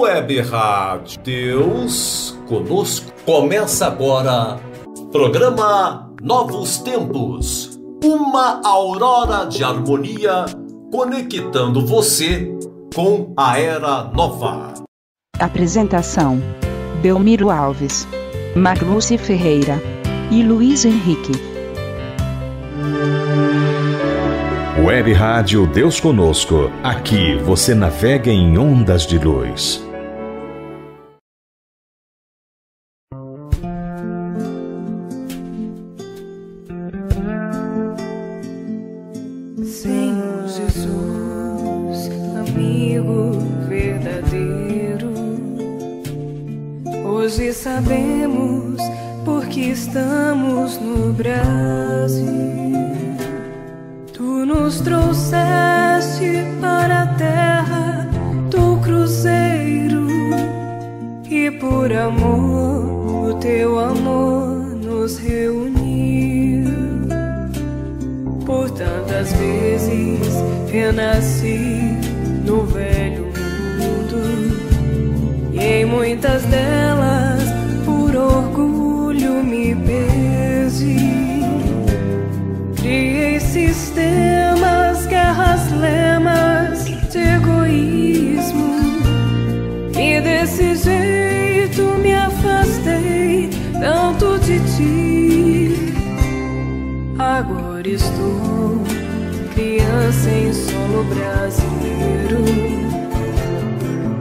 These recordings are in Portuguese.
Web Rádio Deus conosco. Começa agora programa Novos Tempos. Uma aurora de harmonia conectando você com a era nova. Apresentação: Belmiro Alves, Marluce Ferreira e Luiz Henrique. Web Rádio Deus Conosco. Aqui você navega em ondas de luz. Senhor Jesus, amigo verdadeiro, hoje sabemos porque estamos no Brasil. Trouxeste para a terra do cruzeiro e por amor o teu amor nos reuniu. Por tantas vezes renasci no velho mundo e em muitas delas Agora estou criança em solo brasileiro.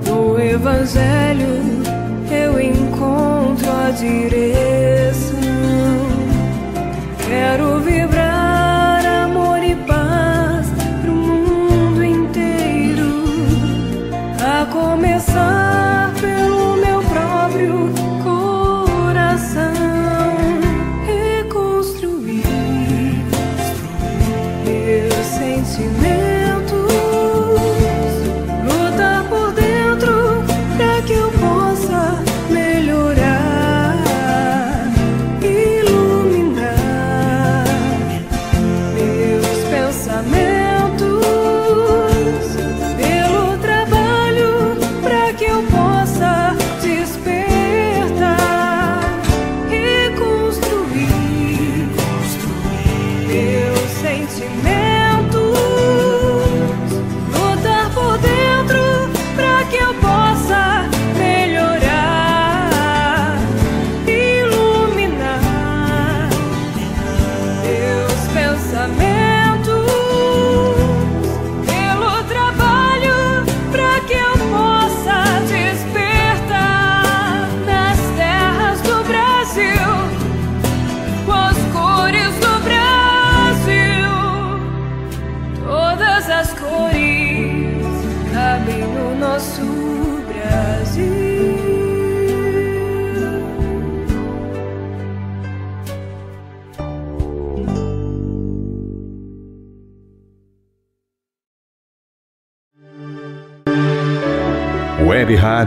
No Evangelho eu encontro a direção.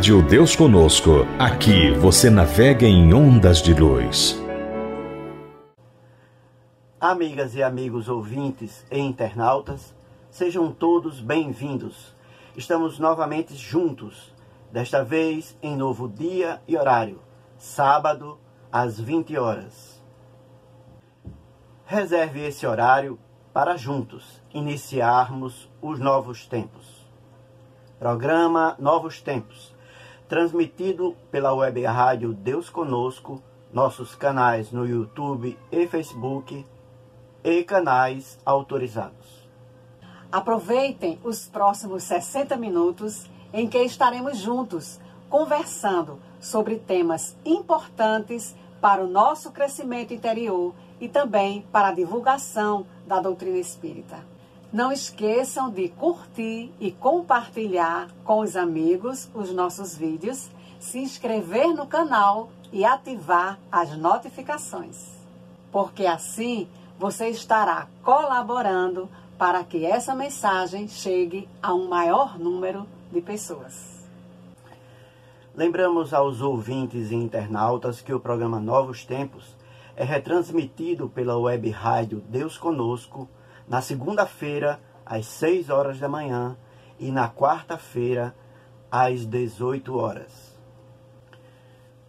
Rádio Deus Conosco. Aqui você navega em ondas de luz. Amigas e amigos ouvintes e internautas, sejam todos bem-vindos. Estamos novamente juntos, desta vez em novo dia e horário, sábado às 20 horas. Reserve esse horário para juntos iniciarmos os novos tempos. Programa Novos Tempos, transmitido pela web rádio Deus Conosco, nossos canais no YouTube e Facebook e canais autorizados. Aproveitem os próximos 60 minutos em que estaremos juntos conversando sobre temas importantes para o nosso crescimento interior e também para a divulgação da doutrina espírita. Não esqueçam de curtir e compartilhar com os amigos os nossos vídeos, se inscrever no canal e ativar as notificações. Porque assim você estará colaborando para que essa mensagem chegue a um maior número de pessoas. Lembramos aos ouvintes e internautas que o programa Novos Tempos é retransmitido pela web rádio Deus Conosco na segunda-feira às 6 horas da manhã e na quarta-feira às 18 horas.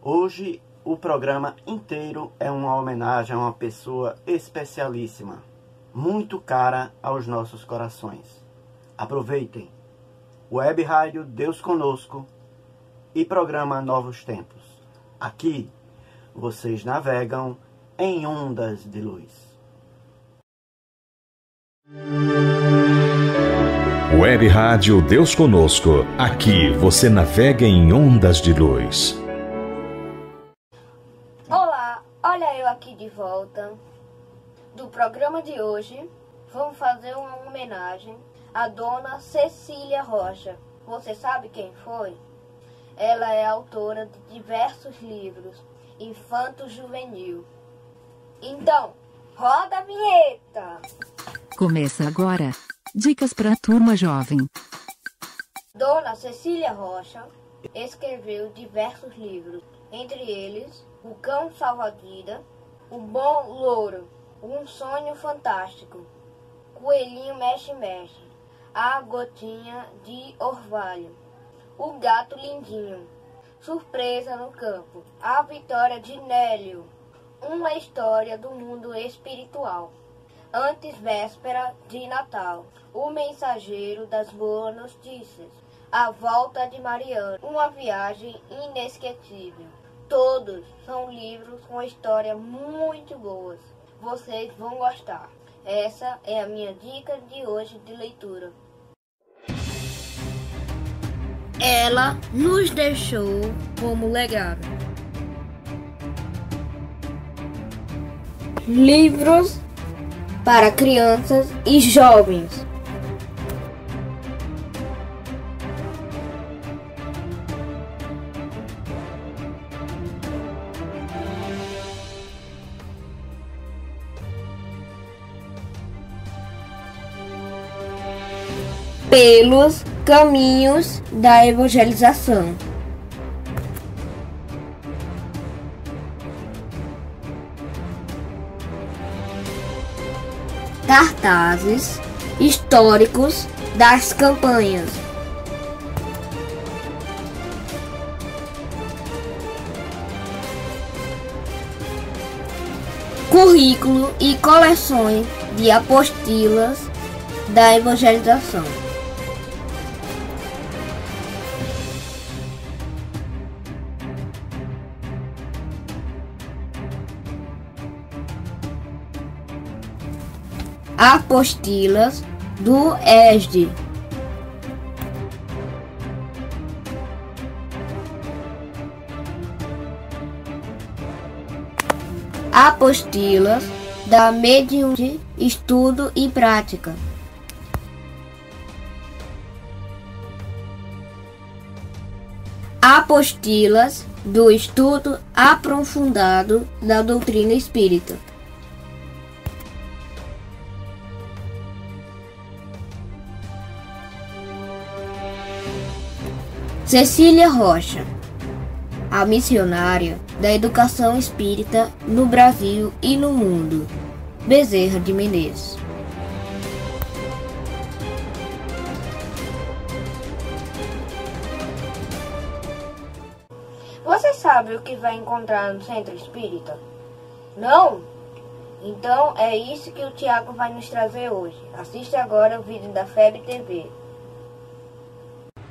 Hoje o programa inteiro é uma homenagem a uma pessoa especialíssima, muito cara aos nossos corações. Aproveitem. Web Rádio Deus Conosco e programa Novos Tempos. Aqui vocês navegam em ondas de luz. Web Rádio Deus Conosco. Aqui você navega em ondas de luz. Olá, olha eu aqui de volta. Do programa de hoje, vamos fazer uma homenagem à dona Cecília Rocha. Você sabe quem foi? Ela é autora de diversos livros infanto-juvenil. Então, roda a vinheta! Começa agora. Dicas para a turma jovem. Dona Cecília Rocha escreveu diversos livros, entre eles O Cão Salva-Vida, O Bom Louro, Um Sonho Fantástico, Coelhinho Mexe-Mexe, A Gotinha de Orvalho, O Gato Lindinho, Surpresa no Campo, A Vitória de Nélio, Uma História do Mundo Espiritual, Antes Véspera de Natal, O Mensageiro das Boas Notícias, A Volta de Mariana, Uma Viagem Inesquecível. Todos são livros com histórias muito boas. Vocês vão gostar. Essa é a minha dica de hoje de leitura. Ela nos deixou como legado. Livros para crianças e jovens. Pelos caminhos da evangelização. Cartazes históricos das campanhas. Currículo e coleções de apostilas da evangelização. Apostilas do ESD. Apostilas da Medium de Estudo e Prática. Apostilas do Estudo Aprofundado da Doutrina Espírita. Cecília Rocha, a missionária da educação espírita no Brasil e no mundo. Bezerra de Menezes. Você sabe o que vai encontrar no centro espírita? Não? Então é isso que o Tiago vai nos trazer hoje. Assiste agora o vídeo da FEB TV.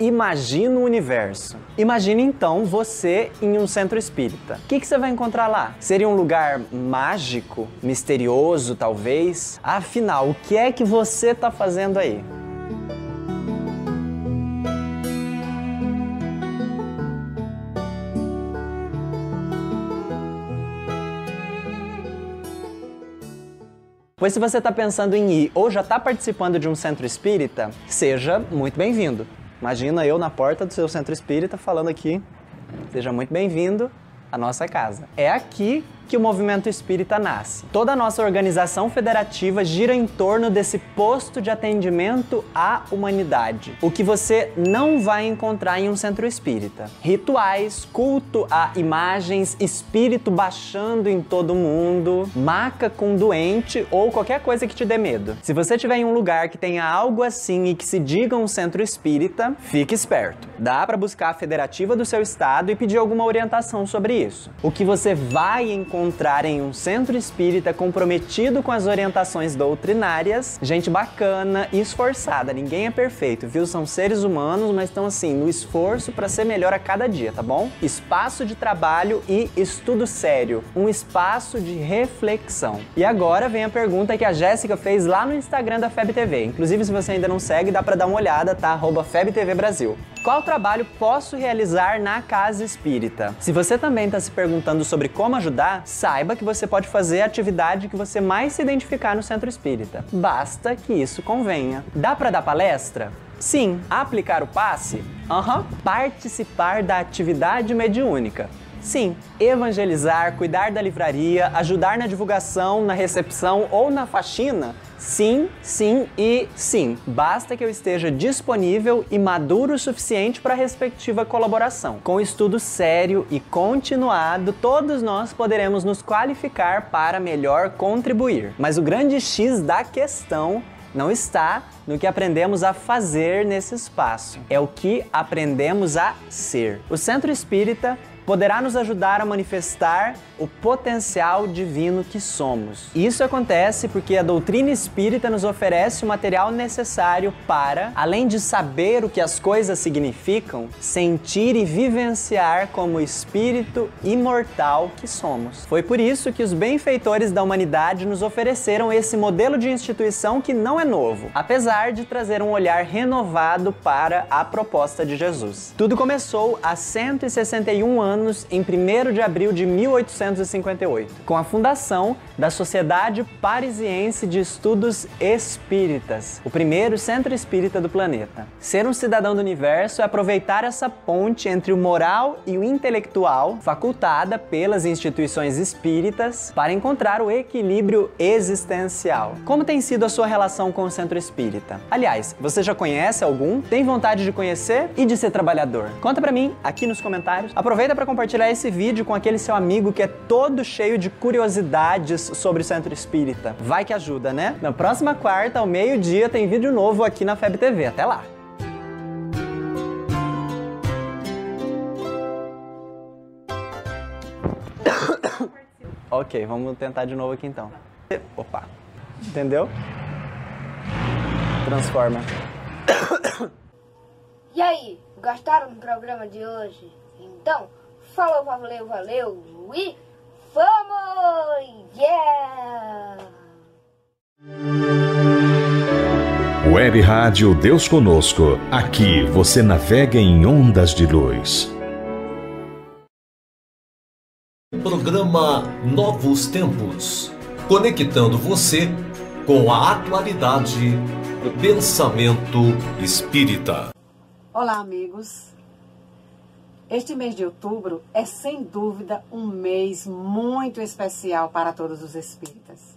Imagina o universo. Imagine então você em um centro espírita. O que, que, você vai encontrar lá? Seria um lugar mágico, misterioso, talvez? Afinal, o que é que você está fazendo aí? Pois se você está pensando em ir ou já está participando de um centro espírita, seja muito bem-vindo. Imagina eu na porta do seu centro espírita falando aqui, seja muito bem-vindo à nossa casa. É aqui que o movimento espírita nasce. Toda a nossa organização federativa gira em torno desse posto de atendimento à humanidade, o que você não vai encontrar em um centro espírita. Rituais, culto a imagens, espírito baixando em todo mundo, maca com doente ou qualquer coisa que te dê medo. Se você estiver em um lugar que tenha algo assim e que se diga um centro espírita, fique esperto. Dá para buscar a federativa do seu estado e pedir alguma orientação sobre isso. O que você vai encontrar em um centro espírita comprometido com as orientações doutrinárias, gente bacana e esforçada. Ninguém é perfeito, viu? São seres humanos, mas estão assim no esforço para ser melhor a cada dia, tá bom? Espaço de trabalho e estudo sério, um espaço de reflexão. E agora vem a pergunta que a Jéssica fez lá no Instagram da FEB TV. Inclusive, se você ainda não segue, dá para dar uma olhada, tá? Arroba FEB TV Brasil. Qual trabalho posso realizar na casa espírita? Se você também está se perguntando sobre como ajudar, saiba que você pode fazer a atividade que você mais se identificar no centro espírita. Basta que isso convenha. Dá para dar palestra? Sim. Aplicar o passe? Aham. Uhum. Participar da atividade mediúnica? Sim, evangelizar, cuidar da livraria, ajudar na divulgação, na recepção ou na faxina? Sim, sim e sim. Basta que eu esteja disponível e maduro o suficiente para a respectiva colaboração. Com estudo sério e continuado, todos nós poderemos nos qualificar para melhor contribuir. Mas o grande X da questão não está no que aprendemos a fazer nesse espaço, é o que aprendemos a ser. O Centro Espírita poderá nos ajudar a manifestar o potencial divino que somos. Isso acontece porque a doutrina espírita nos oferece o material necessário para, além de saber o que as coisas significam, sentir e vivenciar como espírito imortal que somos. Foi por isso que os benfeitores da humanidade nos ofereceram esse modelo de instituição que não é novo, apesar de trazer um olhar renovado para a proposta de Jesus. Tudo começou há 161 anos, em 1 de abril de 1800 1958, com a fundação da Sociedade Parisiense de Estudos Espíritas, o primeiro centro espírita do planeta. Ser um cidadão do universo é aproveitar essa ponte entre o moral e o intelectual, facultada pelas instituições espíritas, para encontrar o equilíbrio existencial. Como tem sido a sua relação com o centro espírita? Aliás, você já conhece algum? Tem vontade de conhecer e de ser trabalhador? Conta pra mim aqui nos comentários. Aproveita para compartilhar esse vídeo com aquele seu amigo que é todo cheio de curiosidades sobre o Centro Espírita. Vai que ajuda, né? Na próxima quarta, ao meio-dia, tem vídeo novo aqui na FEB TV. Até lá! ok, vamos tentar de novo aqui então. Opa! Entendeu? Transforma. E aí, gostaram do programa de hoje? Então, falou, valeu, valeu e Vamos! Yeah! Web Rádio Deus Conosco. Aqui você navega em ondas de luz. Programa Novos Tempos. Conectando você com a atualidade do pensamento espírita. Olá, amigos. Este mês de outubro é sem dúvida um mês muito especial para todos os espíritas,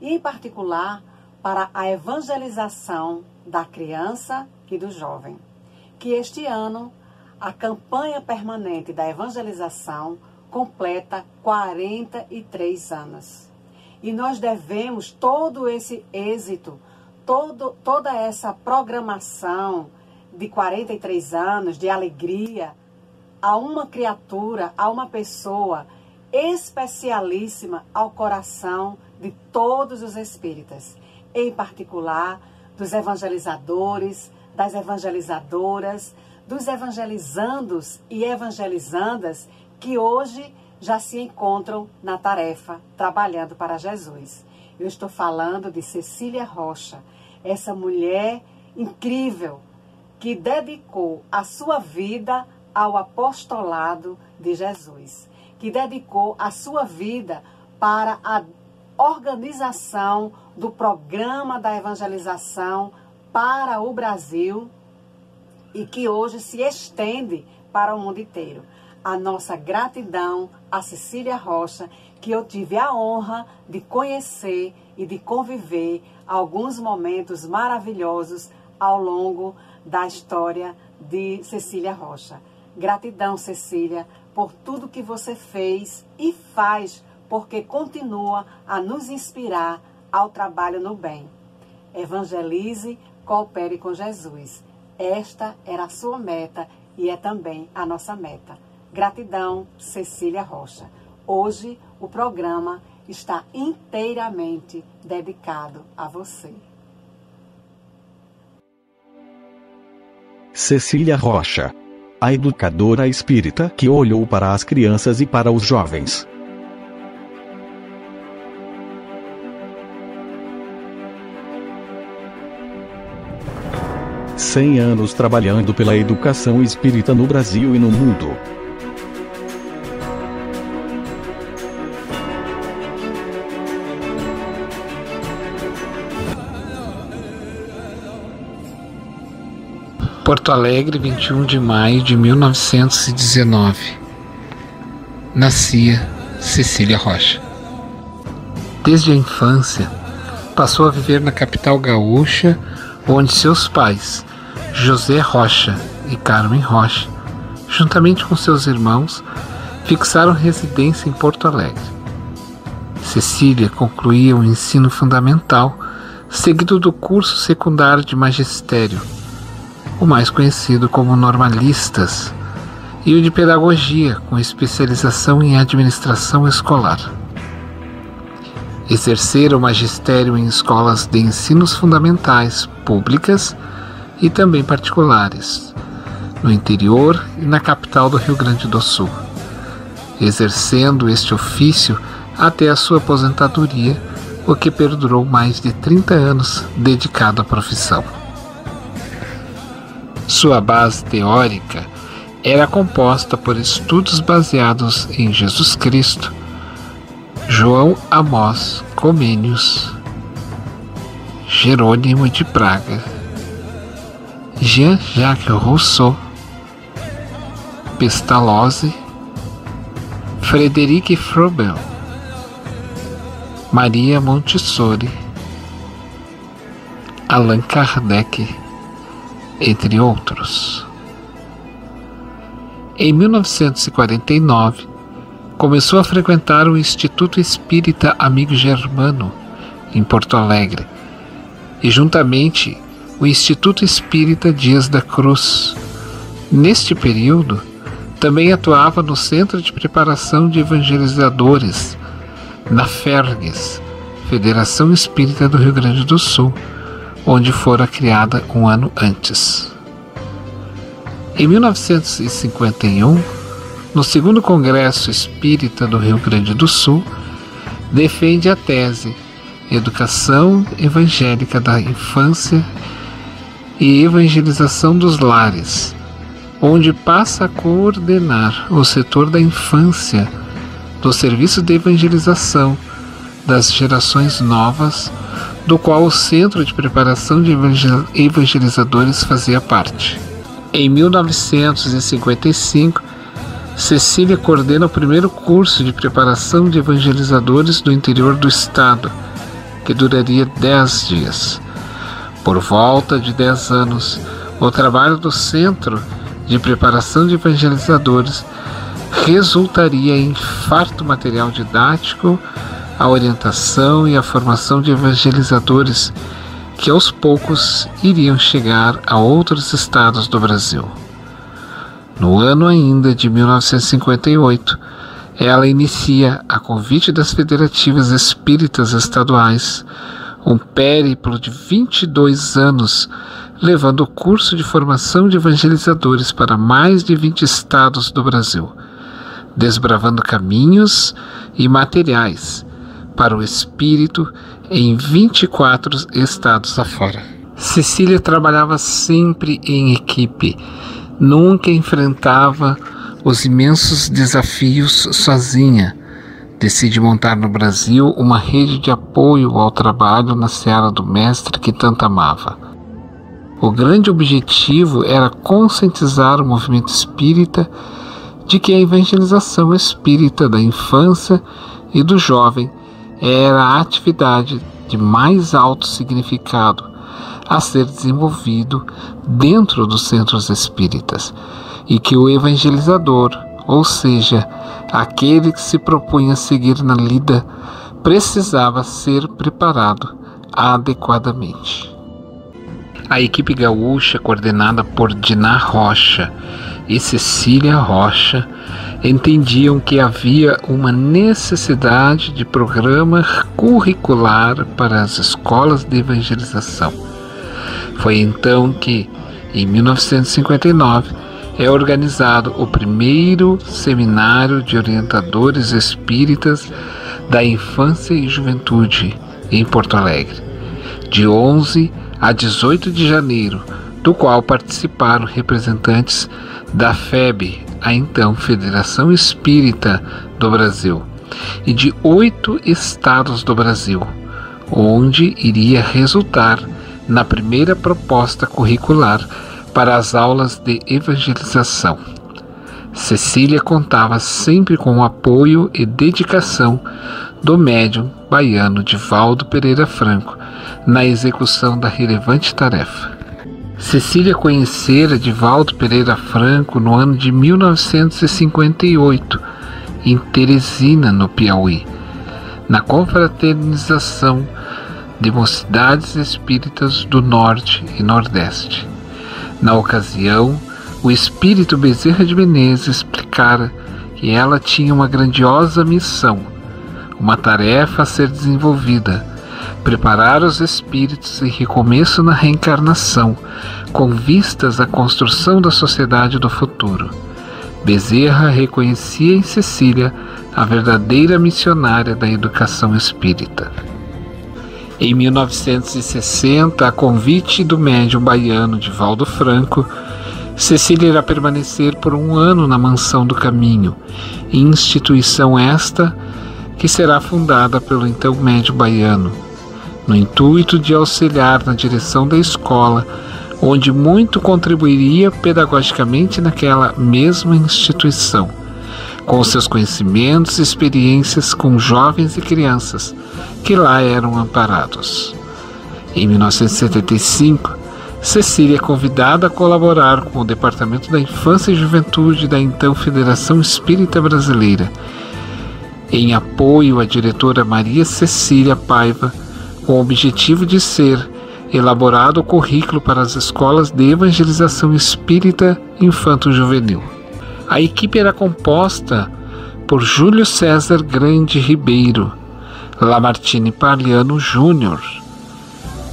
e em particular para a evangelização da criança e do jovem. Que este ano a campanha permanente da evangelização completa 43 anos. E nós devemos todo esse êxito, todo, toda essa programação de 43 anos de alegria, a uma criatura, a uma pessoa especialíssima ao coração de todos os espíritas, em particular dos evangelizadores, das evangelizadoras, dos evangelizandos e evangelizandas que hoje já se encontram na tarefa trabalhando para Jesus. Eu estou falando de Cecília Rocha, essa mulher incrível que dedicou a sua vida ao apostolado de Jesus, que dedicou a sua vida para a organização do programa da evangelização para o Brasil e que hoje se estende para o mundo inteiro. A nossa gratidão a Cecília Rocha, que eu tive a honra de conhecer e de conviver alguns momentos maravilhosos ao longo da história de Cecília Rocha. Gratidão, Cecília, por tudo que você fez e faz, porque continua a nos inspirar ao trabalho no bem. Evangelize, coopere com Jesus. Esta era a sua meta e é também a nossa meta. Gratidão, Cecília Rocha. Hoje o programa está inteiramente dedicado a você. Cecília Rocha. A educadora espírita que olhou para as crianças e para os jovens. Cem anos trabalhando pela educação espírita no Brasil e no mundo. Porto Alegre, 21 de maio de 1919. Nascia Cecília Rocha. Desde a infância, passou a viver na capital gaúcha, onde seus pais, José Rocha e Carmen Rocha, juntamente com seus irmãos, fixaram residência em Porto Alegre. Cecília concluía o ensino fundamental, seguido do curso secundário de magistério o mais conhecido como normalistas, e o de pedagogia, com especialização em administração escolar. Exercer o magistério em escolas de ensinos fundamentais públicas e também particulares, no interior e na capital do Rio Grande do Sul, exercendo este ofício até a sua aposentadoria, o que perdurou mais de 30 anos dedicado à profissão. Sua base teórica era composta por estudos baseados em Jesus Cristo, João Amós Comênios, Jerônimo de Praga, Jean-Jacques Rousseau, Pestalozzi, Frederic Froebel, Maria Montessori, Allan Kardec, entre outros. Em 1949, começou a frequentar o Instituto Espírita Amigo Germano, em Porto Alegre, e juntamente o Instituto Espírita Dias da Cruz. Neste período, também atuava no Centro de Preparação de Evangelizadores, na FERGES, Federação Espírita do Rio Grande do Sul, onde fora criada um ano antes. Em 1951, no segundo Congresso Espírita do Rio Grande do Sul, defende a tese Educação Evangélica da Infância e Evangelização dos Lares, onde passa a coordenar o setor da infância do serviço de evangelização das gerações novas do qual o Centro de Preparação de Evangelizadores fazia parte. Em 1955, Cecília coordena o primeiro curso de preparação de evangelizadores do interior do estado, que duraria 10 dias. Por volta de 10 anos, o trabalho do Centro de Preparação de Evangelizadores resultaria em farto material didático a orientação e a formação de evangelizadores que aos poucos iriam chegar a outros estados do Brasil. No ano ainda de 1958, ela inicia, a convite das federativas espíritas estaduais, um périplo de 22 anos, levando o curso de formação de evangelizadores para mais de 20 estados do Brasil, desbravando caminhos e materiais para o espírito em 24 estados afora. Cecília trabalhava sempre em equipe, nunca enfrentava os imensos desafios sozinha. Decide montar no Brasil uma rede de apoio ao trabalho na seara do mestre que tanto amava. O grande objetivo era conscientizar o movimento espírita de que a evangelização espírita da infância e do jovem era a atividade de mais alto significado a ser desenvolvido dentro dos centros espíritas e que o evangelizador, ou seja, aquele que se propunha seguir na lida, precisava ser preparado adequadamente. A equipe gaúcha, coordenada por Diná Rocha e Cecília Rocha, entendiam que havia uma necessidade de programa curricular para as escolas de evangelização. Foi então que, em 1959, é organizado o primeiro seminário de orientadores espíritas da infância e juventude em Porto Alegre, de 11 a 18 de janeiro, do qual participaram representantes da FEB, a então Federação Espírita do Brasil, e de oito estados do Brasil, onde iria resultar na primeira proposta curricular para as aulas de evangelização. Cecília contava sempre com o apoio e dedicação do médium baiano Divaldo Pereira Franco na execução da relevante tarefa. Cecília conhecera Divaldo Pereira Franco no ano de 1958, em Teresina, no Piauí, na confraternização de mocidades espíritas do Norte e Nordeste. Na ocasião, o espírito Bezerra de Menezes explicara que ela tinha uma grandiosa missão, uma tarefa a ser desenvolvida preparar os espíritos em recomeço na reencarnação, com vistas à construção da sociedade do futuro. Bezerra reconhecia em Cecília a verdadeira missionária da educação espírita. Em 1960, a convite do médium baiano Divaldo Franco, Cecília irá permanecer por um ano na Mansão do Caminho, instituição esta que será fundada pelo então médium baiano, no intuito de auxiliar na direção da escola, onde muito contribuiria pedagogicamente naquela mesma instituição, com seus conhecimentos e experiências com jovens e crianças que lá eram amparados. Em 1975, Cecília é convidada a colaborar com o Departamento da Infância e Juventude da então Federação Espírita Brasileira, em apoio à diretora Maria Cecília Paiva com o objetivo de ser elaborado o currículo para as escolas de evangelização espírita infanto-juvenil. A equipe era composta por Júlio César Grande Ribeiro, Lamartine Paliano Júnior,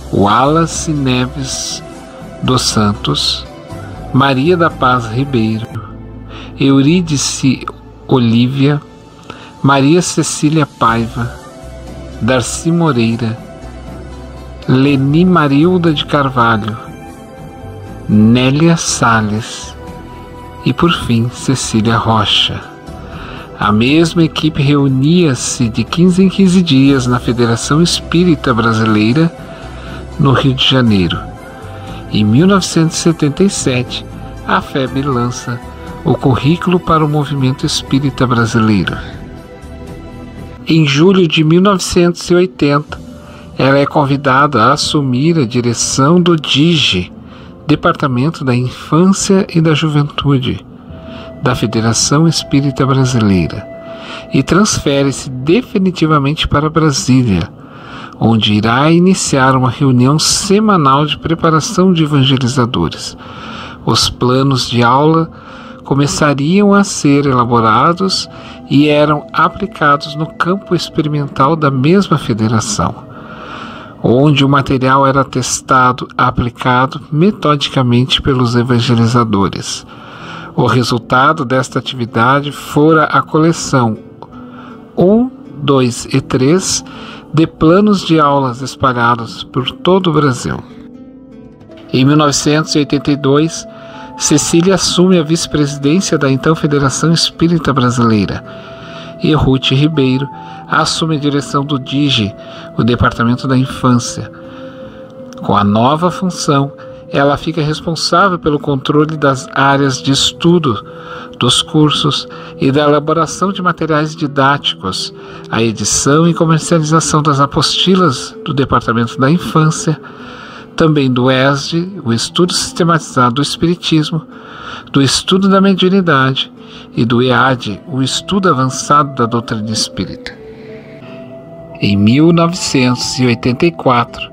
Wallace Neves dos Santos, Maria da Paz Ribeiro, Eurídice Olívia, Maria Cecília Paiva, Darcy Moreira, Leni Marilda de Carvalho, Nélia Sales e, por fim, Cecília Rocha. A mesma equipe reunia-se de 15 em 15 dias na Federação Espírita Brasileira, no Rio de Janeiro. Em 1977, a FEB lança o Currículo para o Movimento Espírita Brasileiro. Em julho de 1980, ela é convidada a assumir a direção do DIGE, Departamento da Infância e da Juventude, da Federação Espírita Brasileira, e transfere-se definitivamente para Brasília, onde irá iniciar uma reunião semanal de preparação de evangelizadores. Os planos de aula começariam a ser elaborados e eram aplicados no campo experimental da mesma federação onde o material era testado, aplicado metodicamente pelos evangelizadores. O resultado desta atividade fora a coleção 1, 2 e 3 de planos de aulas espalhados por todo o Brasil. Em 1982, Cecília assume a vice-presidência da então Federação Espírita Brasileira e Ruth Ribeiro assume a direção do DIGE, o Departamento da Infância. Com a nova função, ela fica responsável pelo controle das áreas de estudo, dos cursos e da elaboração de materiais didáticos, a edição e comercialização das apostilas do Departamento da Infância, também do ESD, o Estudo Sistematizado do Espiritismo, do Estudo da Mediunidade e do EAD, o Estudo Avançado da Doutrina Espírita. Em 1984,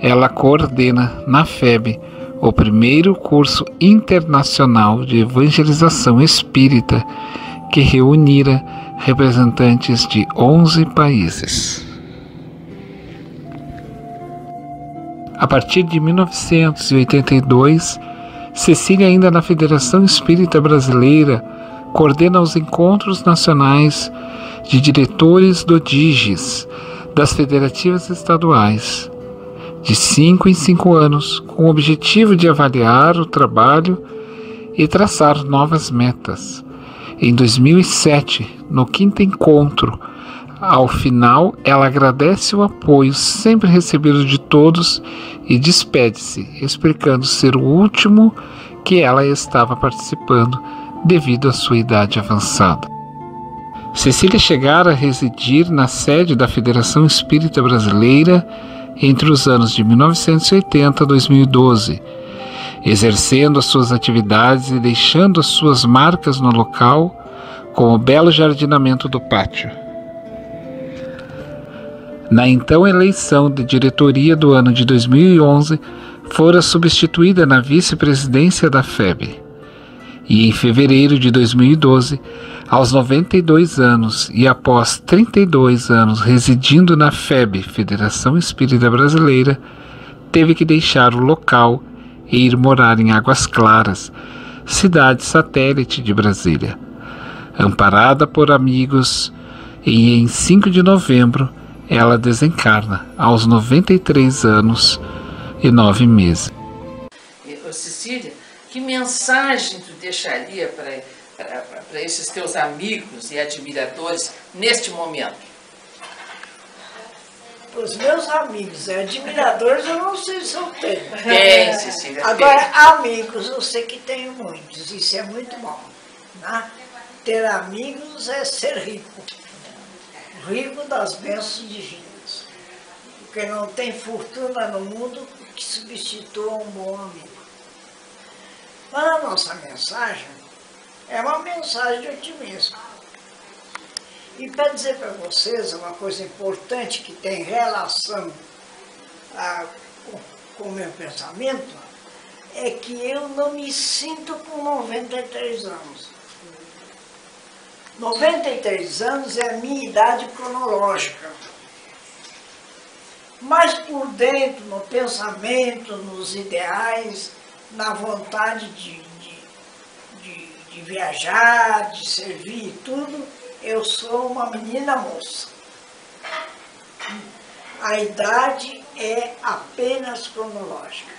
ela coordena na FEB o primeiro curso internacional de evangelização espírita que reunira representantes de 11 países. A partir de 1982, Cecília, ainda na Federação Espírita Brasileira, coordena os encontros nacionais de diretores do DIGES, das federativas estaduais, de cinco em cinco anos, com o objetivo de avaliar o trabalho e traçar novas metas. Em 2007, no quinto encontro, ao final, ela agradece o apoio sempre recebido de todos e despede-se, explicando ser o último que ela estava participando devido à sua idade avançada. Cecília chegara a residir na sede da Federação Espírita Brasileira entre os anos de 1980 a 2012, exercendo as suas atividades e deixando as suas marcas no local com o belo jardinamento do pátio. Na então eleição de diretoria do ano de 2011, fora substituída na vice-presidência da FEB. E em fevereiro de 2012, aos 92 anos e após 32 anos residindo na FEB, Federação Espírita Brasileira, teve que deixar o local e ir morar em Águas Claras, cidade satélite de Brasília. Amparada por amigos, e em 5 de novembro ela desencarna aos 93 anos e 9 meses. Cecília, que mensagem deixaria para para esses teus amigos e admiradores neste momento? Os meus amigos e admiradores eu não sei se eu tenho. Tem, Cecília. Agora, tem. amigos eu sei que tenho muitos, isso é muito bom. Né? Ter amigos é ser rico. Rico das bênçãos divinas. Porque não tem fortuna no mundo que substitua um bom amigo. Mas a nossa mensagem é uma mensagem de otimismo. E para dizer para vocês uma coisa importante que tem relação a, com o meu pensamento, é que eu não me sinto com 93 anos. 93 anos é a minha idade cronológica. Mas por dentro, no pensamento, nos ideais, na vontade de de viajar, de servir e tudo, eu sou uma menina moça. A idade é apenas cronológica.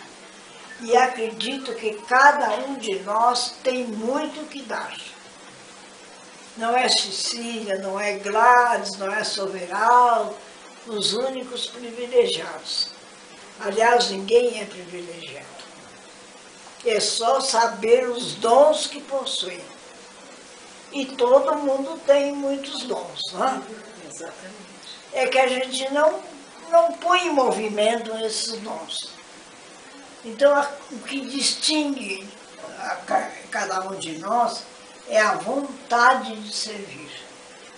E acredito que cada um de nós tem muito que dar. Não é Cecília, não é Gladys, não é Soveral, os únicos privilegiados. Aliás, ninguém é privilegiado. É só saber os dons que possui. E todo mundo tem muitos dons, né? Exatamente. É que a gente não, não põe em movimento esses dons. Então, a, o que distingue a, cada um de nós é a vontade de servir,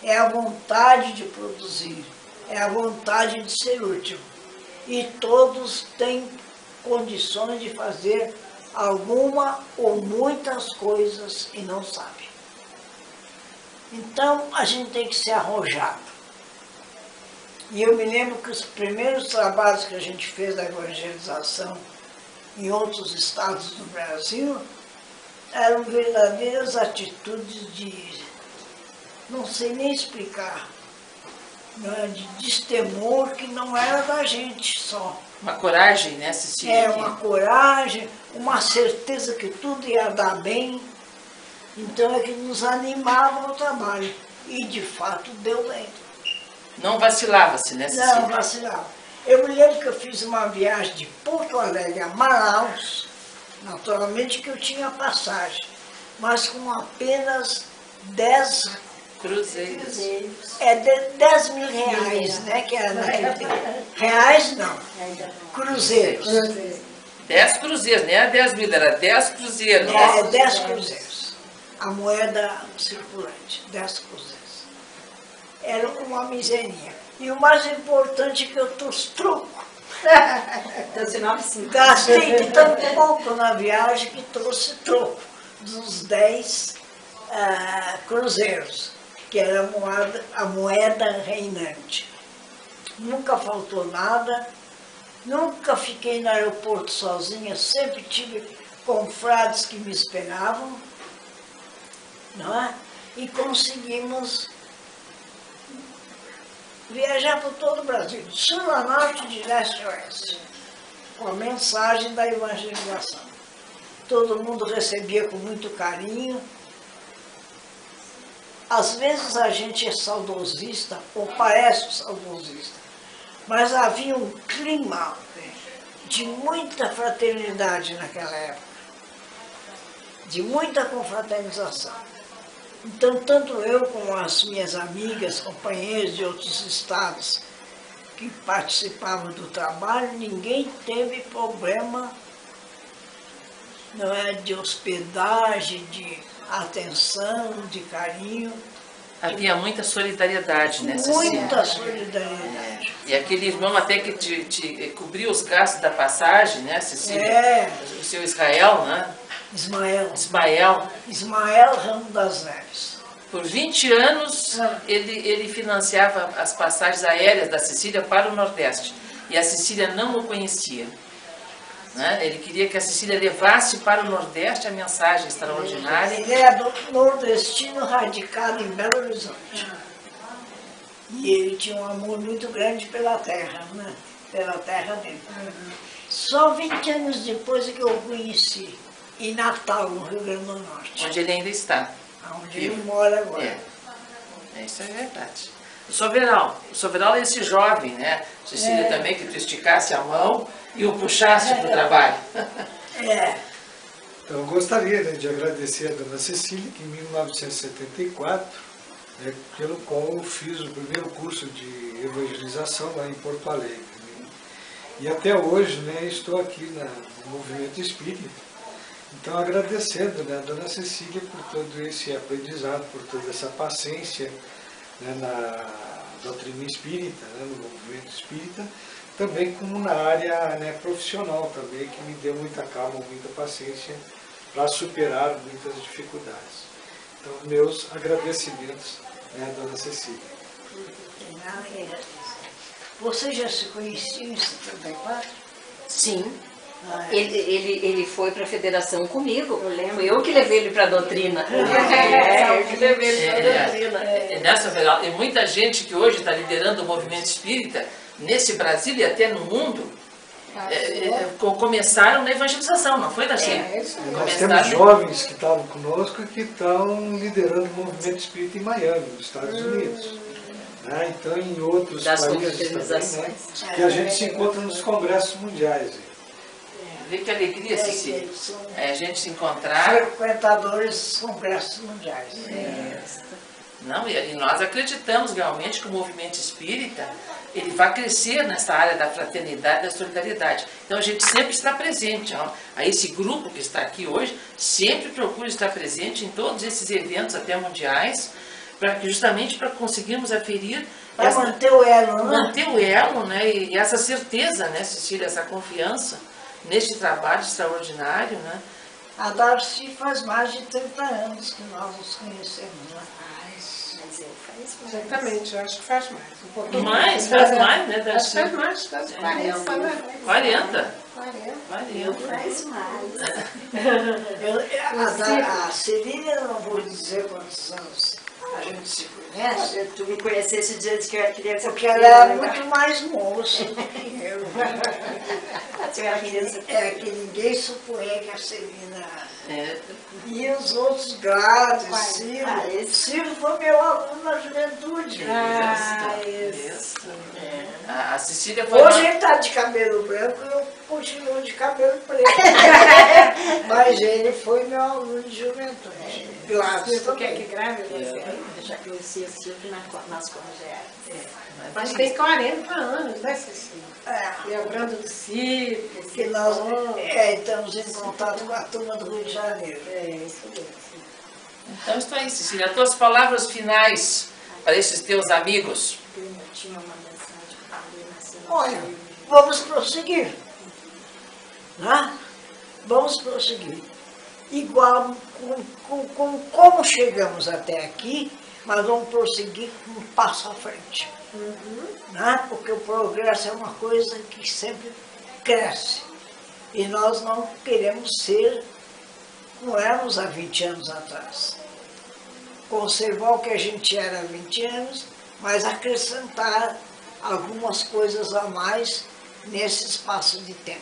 é a vontade de produzir, é a vontade de ser útil. E todos têm condições de fazer alguma ou muitas coisas e não sabe. Então a gente tem que ser arrojado. E eu me lembro que os primeiros trabalhos que a gente fez da evangelização em outros estados do Brasil eram verdadeiras atitudes de, não sei nem explicar, né, de destemor que não era da gente só. Uma coragem, né, Cecília? É, uma coragem, uma certeza que tudo ia dar bem. Então é que nos animava ao trabalho. E de fato deu bem. Não vacilava-se, né, Cecília? Não vacilava. Eu me lembro que eu fiz uma viagem de Porto Alegre a Manaus Naturalmente que eu tinha passagem, mas com apenas 10 cruzeiros. É de 10 mil reais, né? Que era naquele tempo. Reais não. Cruzeiros. 10 cruzeiros, nem era 10 mil, era 10 cruzeiros. É, 10 cruzeiros. A moeda circulante, 10 cruzeiros. Era uma miserinha. E o mais importante é que eu trouxe troco. Gastei de tão pouco na viagem que trouxe troco dos 10 ah, cruzeiros, que era a moeda, a moeda reinante. Nunca faltou nada, nunca fiquei no aeroporto sozinha, sempre tive confrades que me esperavam, não é? E conseguimos viajar por todo o Brasil, sul a norte, de leste a oeste, com a mensagem da evangelização. Todo mundo recebia com muito carinho. Às vezes a gente é saudosista, ou parece saudosista, mas havia um clima de muita fraternidade naquela época, de muita confraternização. Então, tanto eu como as minhas amigas, companheiras de outros estados que participavam do trabalho, ninguém teve problema não é, de hospedagem, de atenção, de carinho. Havia muita solidariedade, né, Cecília? Muita solidariedade. E aquele irmão até que te, te cobriu os gastos da passagem, né, Cecília? É. O seu Israel, né? Ismael. Ismael. Ismael Ramos das Neves. Por 20 anos, ele, ele financiava as passagens aéreas da Cecília para o Nordeste. E a Cecília não o conhecia. Né? Ele queria que a Cecília levasse para o Nordeste a mensagem extraordinária. Ele era do nordestino radicado em Belo Horizonte. E ele tinha um amor muito grande pela terra, né? pela terra dele. Só 20 anos depois é que eu o conheci, em Natal, no Rio Grande do Norte. Onde ele ainda está. Onde ele mora agora. É. É, Isso é verdade. O Soberal, o Soberal é esse jovem, né? Cecília É. também, que tu esticasse a mão e o puxasse para o trabalho. É. Então, eu gostaria né, de agradecer a dona Cecília, que em 1974, né, pelo qual eu fiz o primeiro curso de evangelização lá em Porto Alegre. né. E até hoje né, estou aqui na, no movimento espírita. Então, agradecendo né, a dona Cecília por todo esse aprendizado, por toda essa paciência né, na doutrina espírita, né, no movimento espírita, também como na área né, profissional também, que me deu muita calma, muita paciência para superar muitas dificuldades. Então, meus agradecimentos, né, dona Cecília. Você já se conhecia em 74? Sim. Ah, é. Ele, ele, ele foi para a federação comigo. Foi eu que levei ele para a doutrina. É, eu que levei ele para a É, doutrina. é, nessa e muita gente que hoje está liderando o movimento espírita, nesse Brasil e até no mundo, é, é, co- começaram na evangelização, não foi, Darcy? Nós temos jovens que estavam conosco e que estão liderando o movimento espírita em Miami, nos Estados Unidos. Né? Então, em outros Das países também, né? que a gente se encontra nos congressos mundiais. Vê que alegria, É, eles são É, a gente se encontrar. frequentadores dos congressos mundiais. Não, e, e nós acreditamos realmente que o movimento espírita ele vai crescer nessa área da fraternidade da solidariedade. Então a gente sempre está presente. Ó. A esse grupo que está aqui hoje sempre procura estar presente em todos esses eventos até mundiais, para que justamente para conseguirmos aferir Para manter o elo, né? manter o elo, né? E, e essa certeza, né, Cecília, essa confiança neste trabalho extraordinário, né? A Darcy faz mais de 30 anos que nós nos conhecemos, né? Eu faz mais. Exatamente, eu acho que faz mais. Um pouquinho Mais, faz mais, né, Acho que faz mais, faz 40, né? 40? 40. 40. Faz mais. Eu, a, da- a Celina, eu não vou dizer quantos anos a gente se conhece, Tu me conhecesse dias que eu era criança. porque ela era muito mais moça do que eu. Tu era criança. É que ninguém supunha que a Celina É. E os outros Gladys, Quais? Ciro. Ah, esse. Ciro foi meu aluno na juventude. Ah, isso. É. A a Cecília foi. Hoje ele está de cabelo branco e eu continuo de cabelo preto. Mas ele foi meu aluno de juventude. Gladys Por que também. que grave você? Eu já conhecia Silvio na- nas congés. Mas tem 40 anos, né, Cecília? Lembrando do Ciro, Que nós é, estamos em contato com a turma do Rio de Janeiro. É, isso mesmo. Então, isso aí, Cecília. As tuas palavras finais para esses teus amigos. Tinha uma mensagem para. Olha, vamos prosseguir. Né? Vamos prosseguir. Igual com, com, com como chegamos até aqui, mas vamos prosseguir com um passo à frente. Né? Porque o progresso é uma coisa que sempre cresce. E nós não queremos ser como éramos há 20 anos atrás. Conservar o que a gente era há 20 anos, mas acrescentar algumas coisas a mais nesse espaço de tempo.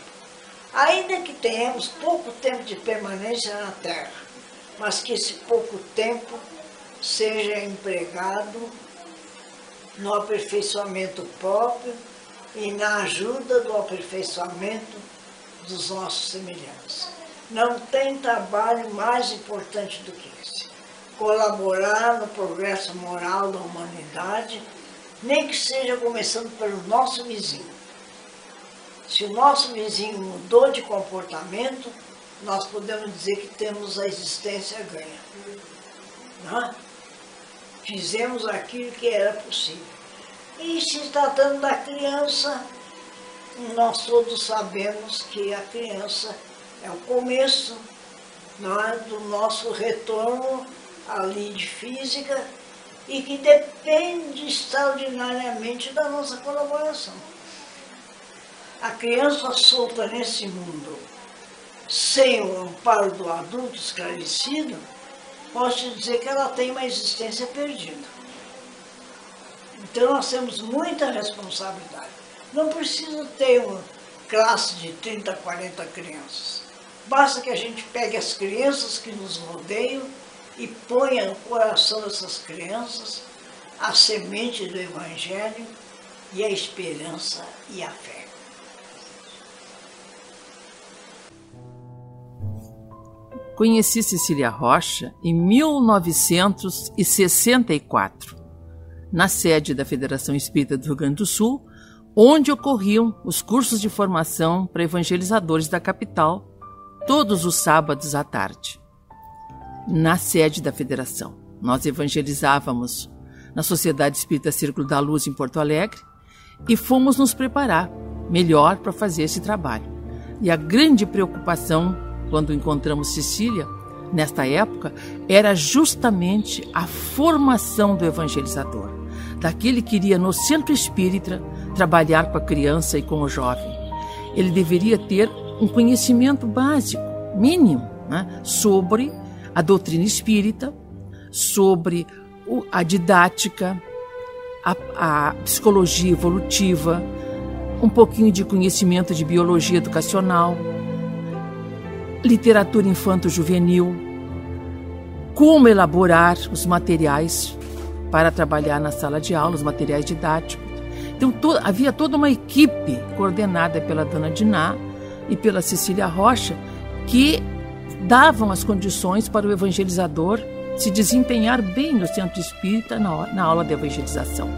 Ainda que tenhamos pouco tempo de permanência na Terra, mas que esse pouco tempo seja empregado no aperfeiçoamento próprio e na ajuda do aperfeiçoamento dos nossos semelhantes. Não tem trabalho mais importante do que esse. Colaborar no progresso moral da humanidade, nem que seja começando pelo nosso vizinho. Se o nosso vizinho mudou de comportamento, nós podemos dizer que temos a existência ganha. Não é? Fizemos aquilo que era possível. E se tratando da criança, nós todos sabemos que a criança é o começo é, do nosso retorno à lei de física e que depende extraordinariamente da nossa colaboração. A criança solta nesse mundo, sem o amparo do adulto esclarecido, posso dizer que ela tem uma existência perdida. Então nós temos muita responsabilidade. Não precisa ter uma classe de 30, 40 crianças. Basta que a gente pegue as crianças que nos rodeiam e ponha no coração dessas crianças a semente do Evangelho e a esperança e a fé. Conheci Cecília Rocha em 1964, na sede da Federação Espírita do Rio Grande do Sul, onde ocorriam os cursos de formação para evangelizadores da capital, todos os sábados à tarde. Na sede da federação, nós evangelizávamos na Sociedade Espírita Círculo da Luz em Porto Alegre e fomos nos preparar melhor para fazer esse trabalho. E a grande preocupação quando encontramos Cecília, nesta época, era justamente a formação do evangelizador, daquele que iria no centro espírita trabalhar com a criança e com o jovem. Ele deveria ter um conhecimento básico, mínimo, né, sobre a doutrina espírita, sobre a didática, a, a psicologia evolutiva, um pouquinho de conhecimento de biologia educacional, literatura infanto-juvenil, como elaborar os materiais para trabalhar na sala de aula, os materiais didáticos. Então to havia toda uma equipe coordenada pela dona Diná e pela Cecília Rocha que davam as condições para o evangelizador se desempenhar bem no centro espírita na, na aula de evangelização.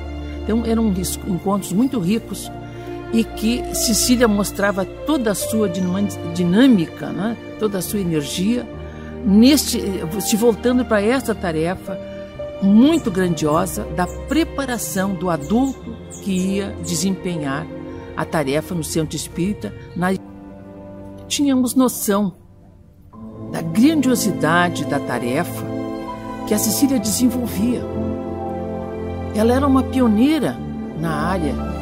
Então eram encontros muito ricos e que Cecília mostrava toda a sua dinâmica, né? toda a sua energia, neste, se voltando para essa tarefa muito grandiosa da preparação do adulto que ia desempenhar a tarefa no centro espírita. Na... Tínhamos noção da grandiosidade da tarefa que a Cecília desenvolvia. Ela era uma pioneira na área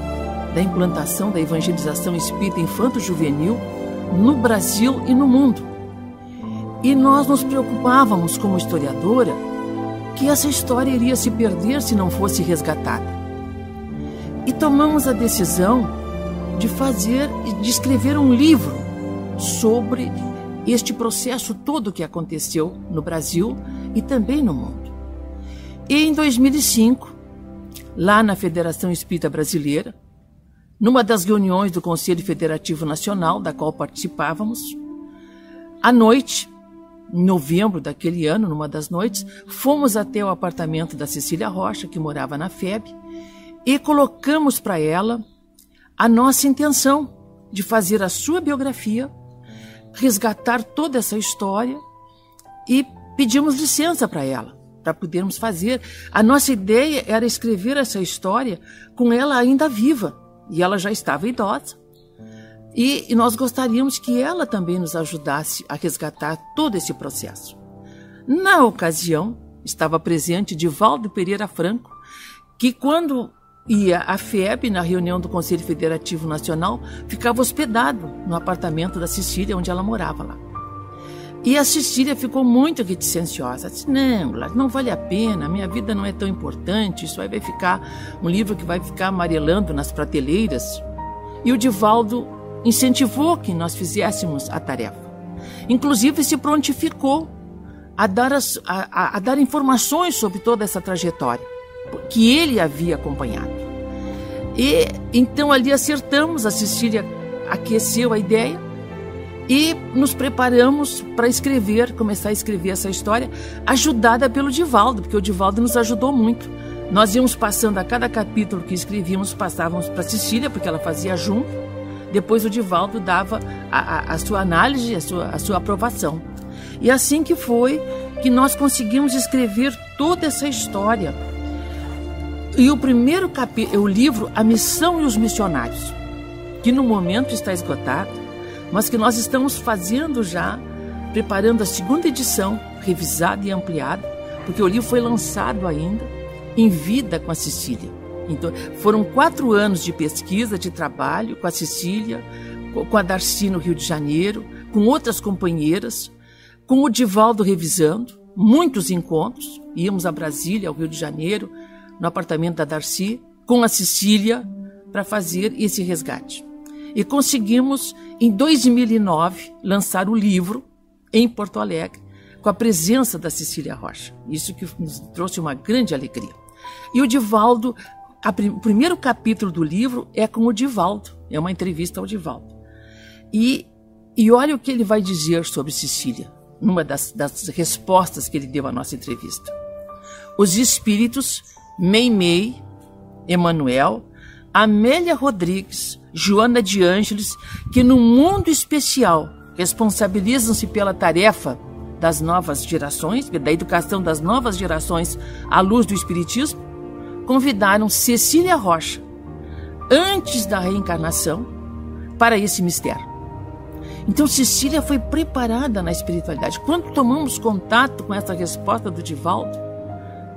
da implantação da evangelização espírita infanto-juvenil no Brasil e no mundo. E nós nos preocupávamos, como historiadora, que essa história iria se perder se não fosse resgatada. E tomamos a decisão de fazer, de escrever um livro sobre este processo todo que aconteceu no Brasil e também no mundo. E em 2005, lá na Federação Espírita Brasileira, numa das reuniões do Conselho Federativo Nacional, da qual participávamos, à noite, em novembro daquele ano, numa das noites, fomos até o apartamento da Cecília Rocha, que morava na FEB, e colocamos para ela a nossa intenção de fazer a sua biografia, resgatar toda essa história e pedimos licença para ela, para podermos fazer. A nossa ideia era escrever essa história com ela ainda viva, e ela já estava idosa. E, nós gostaríamos que ela também nos ajudasse a resgatar todo esse processo. Na ocasião, estava presente Divaldo Pereira Franco, que quando ia à FEB, na reunião do Conselho Federativo Nacional, ficava hospedado no apartamento da Cecília, onde ela morava lá. E a Cecília ficou muito reticência. Disse, não, não vale a pena, minha vida não é tão importante, isso aí vai ficar um livro que vai ficar amarelando nas prateleiras. E o Divaldo incentivou que nós fizéssemos a tarefa. Inclusive se prontificou a dar, as, a, a dar informações sobre toda essa trajetória que ele havia acompanhado. E então ali acertamos, a Cecília aqueceu a ideia e nos preparamos para escrever, começar a escrever essa história, ajudada pelo Divaldo, porque o Divaldo nos ajudou muito. Nós íamos passando a cada capítulo que escrevíamos, passávamos para Cecília, porque ela fazia junto. Depois o Divaldo dava a, a, a sua análise, a sua, a sua aprovação. E assim que foi que nós conseguimos escrever toda essa história. E o primeiro capítulo, o livro A Missão e os Missionários, que no momento está esgotado, mas que nós estamos fazendo já, preparando a segunda edição, revisada e ampliada, porque o livro foi lançado ainda em vida com a Cecília. Então, foram quatro anos de pesquisa, de trabalho com a Cecília, com a Darcy no Rio de Janeiro, com outras companheiras, com o Divaldo revisando, muitos encontros. Íamos a Brasília, ao Rio de Janeiro, no apartamento da Darcy, com a Cecília, para fazer esse resgate. E conseguimos, em 2009, lançar o livro em Porto Alegre, com a presença da Cecília Rocha. Isso que nos trouxe uma grande alegria. E o Divaldo a, o primeiro capítulo do livro é com o Divaldo, é uma entrevista ao Divaldo. E, e olha o que ele vai dizer sobre Sicília, numa das, das respostas que ele deu à nossa entrevista. Os espíritos Meimei, Emanuel, Amélia Rodrigues, Joana de Ângeles, que no mundo especial responsabilizam-se pela tarefa das novas gerações, da educação das novas gerações à luz do Espiritismo, convidaram Cecília Rocha, antes da reencarnação, para esse mistério. Então, Cecília foi preparada na espiritualidade. Quando tomamos contato com essa resposta do Divaldo,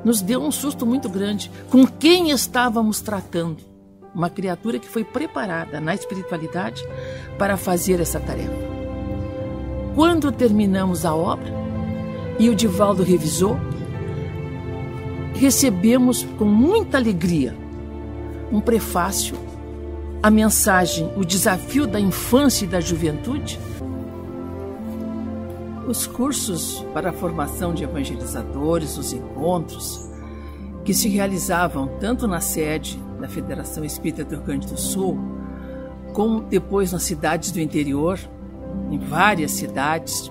nos deu um susto muito grande. Com quem estávamos tratando? Uma criatura que foi preparada na espiritualidade para fazer essa tarefa. Quando terminamos a obra e o Divaldo revisou, recebemos com muita alegria um prefácio, a mensagem O Desafio da Infância e da Juventude. Os cursos para a formação de evangelizadores, os encontros, que se realizavam tanto na sede da Federação Espírita do Rio Grande do Sul, como depois nas cidades do interior, em várias cidades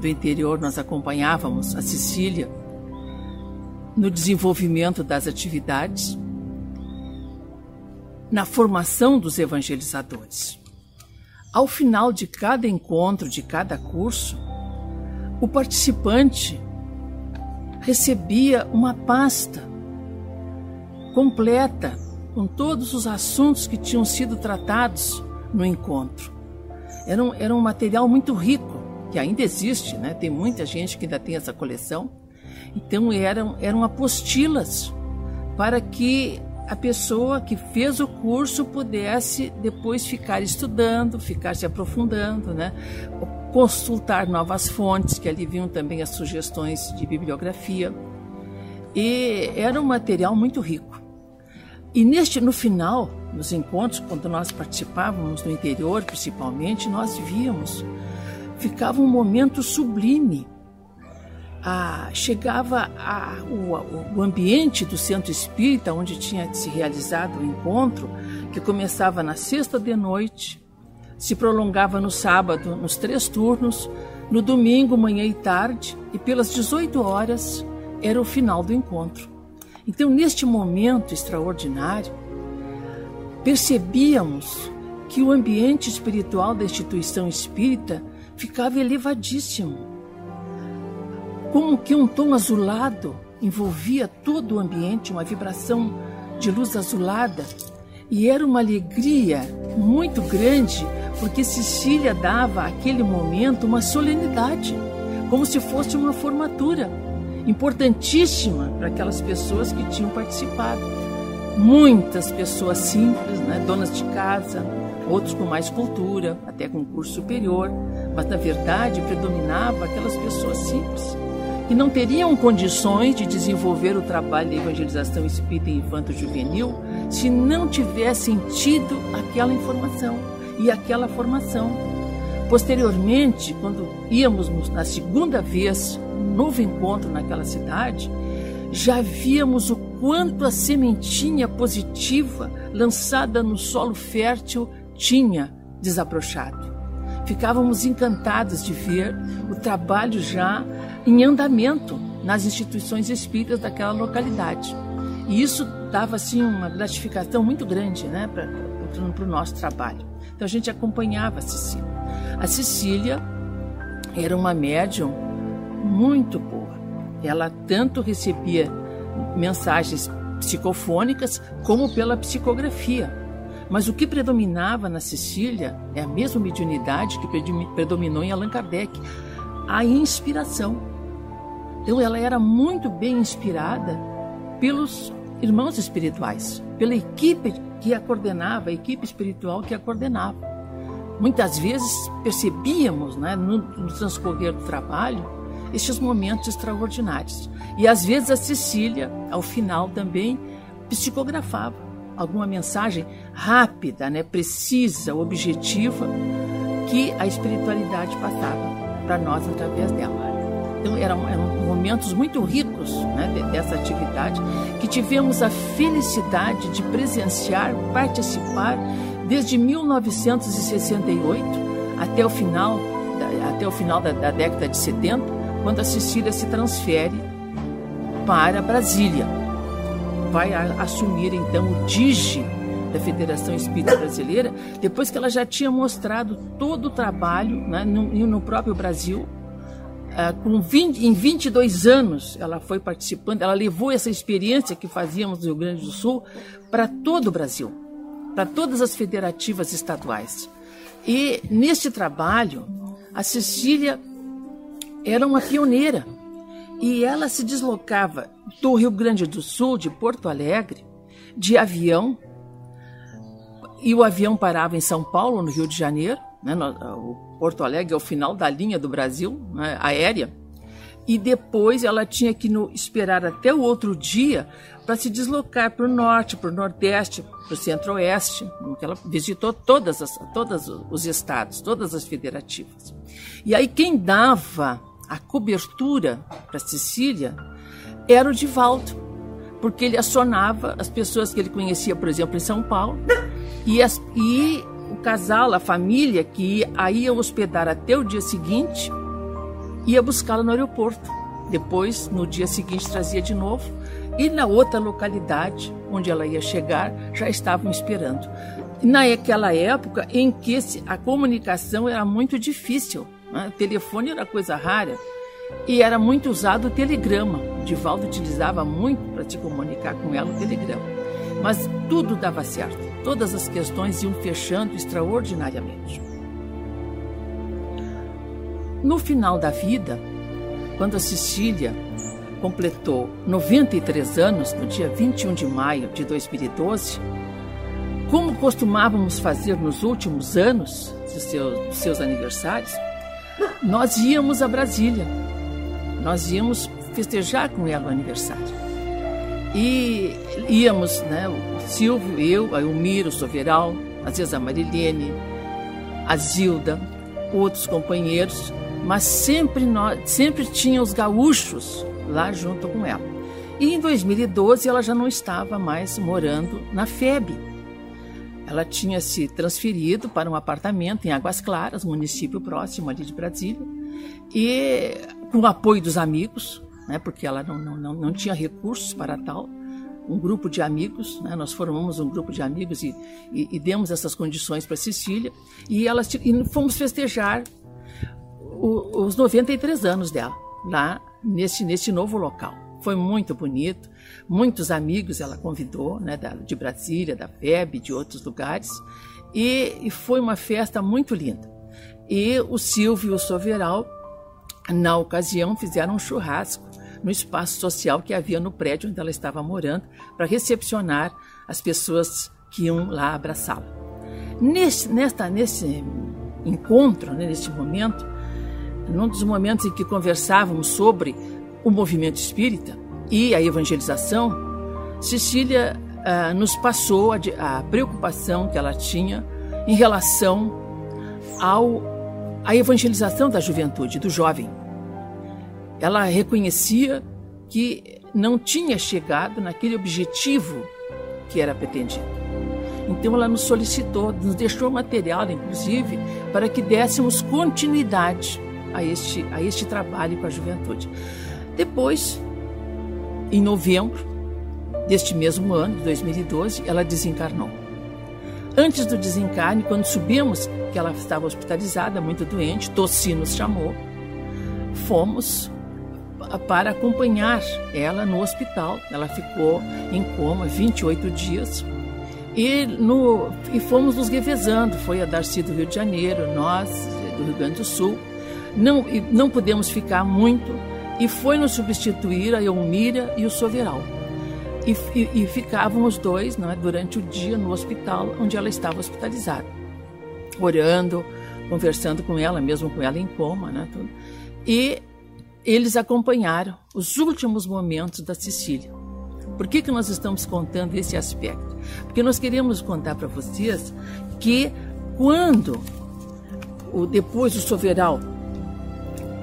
do interior nós acompanhávamos a Sicília no desenvolvimento das atividades, na formação dos evangelizadores. Ao final de cada encontro, de cada curso, o participante recebia uma pasta completa com todos os assuntos que tinham sido tratados no encontro. Era um, era um material muito rico, que ainda existe, né? tem muita gente que ainda tem essa coleção então eram, eram apostilas para que a pessoa que fez o curso pudesse depois ficar estudando, ficar se aprofundando, né? Consultar novas fontes, que ali vinham também as sugestões de bibliografia. E era um material muito rico. E neste, no final, nos encontros, quando nós participávamos no interior, principalmente, nós víamos ficava um momento sublime. Ah, chegava a, o, o ambiente do centro espírita, onde tinha se realizado o encontro, que começava na sexta de noite, se prolongava no sábado, nos três turnos, no domingo, manhã e tarde, e pelas 18 horas era o final do encontro. Então, neste momento extraordinário, percebíamos que o ambiente espiritual da instituição espírita ficava elevadíssimo. Como que um tom azulado envolvia todo o ambiente, uma vibração de luz azulada. E era uma alegria muito grande, porque Cecília dava àquele momento uma solenidade, como se fosse uma formatura importantíssima para aquelas pessoas que tinham participado. Muitas pessoas simples, né, donas de casa, outros com mais cultura, até com curso superior, mas na verdade predominava aquelas pessoas simples que não teriam condições de desenvolver o trabalho de evangelização espírita infanto-juvenil se não tivessem tido aquela informação e aquela formação. Posteriormente, quando íamos na segunda vez, um novo encontro naquela cidade, já víamos o quanto a sementinha positiva lançada no solo fértil tinha desabrochado. Ficávamos encantados de ver o trabalho já em andamento nas instituições espíritas daquela localidade. E isso dava assim uma gratificação muito grande né, para o nosso trabalho. Então a gente acompanhava a Cecília. A Cecília era uma médium muito boa. Ela tanto recebia mensagens psicofônicas como pela psicografia. Mas o que predominava na Cecília é a mesma mediunidade que predominou em Allan Kardec, a inspiração. Então ela era muito bem inspirada pelos irmãos espirituais, pela equipe que a coordenava, a equipe espiritual que a coordenava. Muitas vezes percebíamos, né, no, no transcorrer do trabalho, estes momentos extraordinários. E às vezes a Cecília, ao final também, psicografava alguma mensagem rápida, né, precisa, objetiva, que a espiritualidade passava para nós através dela. Então eram, eram momentos muito ricos né, dessa atividade que tivemos a felicidade de presenciar, participar desde 1968 até o final, até o final da, da década de 70, quando a Cecília se transfere para Brasília vai assumir então o DIGE da Federação Espírita Brasileira, depois que ela já tinha mostrado todo o trabalho né, no, no próprio Brasil. Uh, com 20, em 22 anos ela foi participando, ela levou essa experiência que fazíamos no Rio Grande do Sul para todo o Brasil, para todas as federativas estaduais. E neste trabalho, a Cecília era uma pioneira e ela se deslocava do Rio Grande do Sul, de Porto Alegre, de avião. E o avião parava em São Paulo, no Rio de Janeiro. Né? O Porto Alegre é o final da linha do Brasil, né? aérea. E depois ela tinha que esperar até o outro dia para se deslocar para o norte, para o nordeste, para o centro-oeste, que ela visitou todas as, todos os estados, todas as federativas. E aí quem dava a cobertura para Sicília era o Divaldo, porque ele acionava as pessoas que ele conhecia, por exemplo, em São Paulo, e, as, e casal, a família que a ia hospedar até o dia seguinte, ia buscá-la no aeroporto. Depois, no dia seguinte, trazia de novo. E na outra localidade onde ela ia chegar, já estavam esperando. Naquela época em que a comunicação era muito difícil, né? O telefone era coisa rara e era muito usado o telegrama. O Divaldo utilizava muito para se comunicar com ela o telegrama. Mas tudo dava certo, todas as questões iam fechando extraordinariamente. No final da vida, quando a Cecília completou 93 anos, no dia 21 de maio de 2012, como costumávamos fazer nos últimos anos dos seus, seus aniversários, nós íamos a Brasília. Nós íamos festejar com ela o aniversário. E íamos, né, o Silvio, eu, a Elmira, o Soveral, às vezes a Marilene, a Zilda, outros companheiros, mas sempre, nós, sempre tinha os gaúchos lá junto com ela. E em 2012 ela já não estava mais morando na FEB. Ela tinha se transferido para um apartamento em Águas Claras, município próximo ali de Brasília, e com o apoio dos amigos, né, porque ela não, não, não tinha recursos para tal, um grupo de amigos, né, nós formamos um grupo de amigos e, e, e demos essas condições para Cecília, e, elas, e fomos festejar o, os 93 anos dela, lá nesse, nesse novo local. Foi muito bonito, muitos amigos ela convidou, né, de Brasília, da FEB, de outros lugares, e, e foi uma festa muito linda. E o Silvio e o Soveral, na ocasião, fizeram um churrasco no espaço social que havia no prédio onde ela estava morando, para recepcionar as pessoas que iam lá abraçá-la. Nesse, nesta, nesse encontro, né, neste momento, num dos momentos em que conversávamos sobre o movimento espírita e a evangelização, Cecília ah, nos passou a, a preocupação que ela tinha em relação ao, à evangelização da juventude, do jovem ela reconhecia que não tinha chegado naquele objetivo que era pretendido. Então ela nos solicitou, nos deixou material, inclusive, para que dessemos continuidade a este, a este trabalho com a juventude. Depois, em novembro deste mesmo ano, de 2012, ela desencarnou. Antes do desencarne, quando subimos, que ela estava hospitalizada, muito doente, Tossi nos chamou, fomos para acompanhar ela no hospital. Ela ficou em coma 28 dias. E, no, e fomos nos revezando. Foi a Darcy do Rio de Janeiro, nós do Rio Grande do Sul. Não, não pudemos ficar muito e foi nos substituir a Elmira e o Soveral. E, e, e ficávamos dois né, durante o dia no hospital onde ela estava hospitalizada, orando, conversando com ela, mesmo com ela em coma. Né, tudo. E eles acompanharam os últimos momentos da Sicília. Por que, que nós estamos contando esse aspecto? Porque nós queremos contar para vocês que quando o, depois o Soveral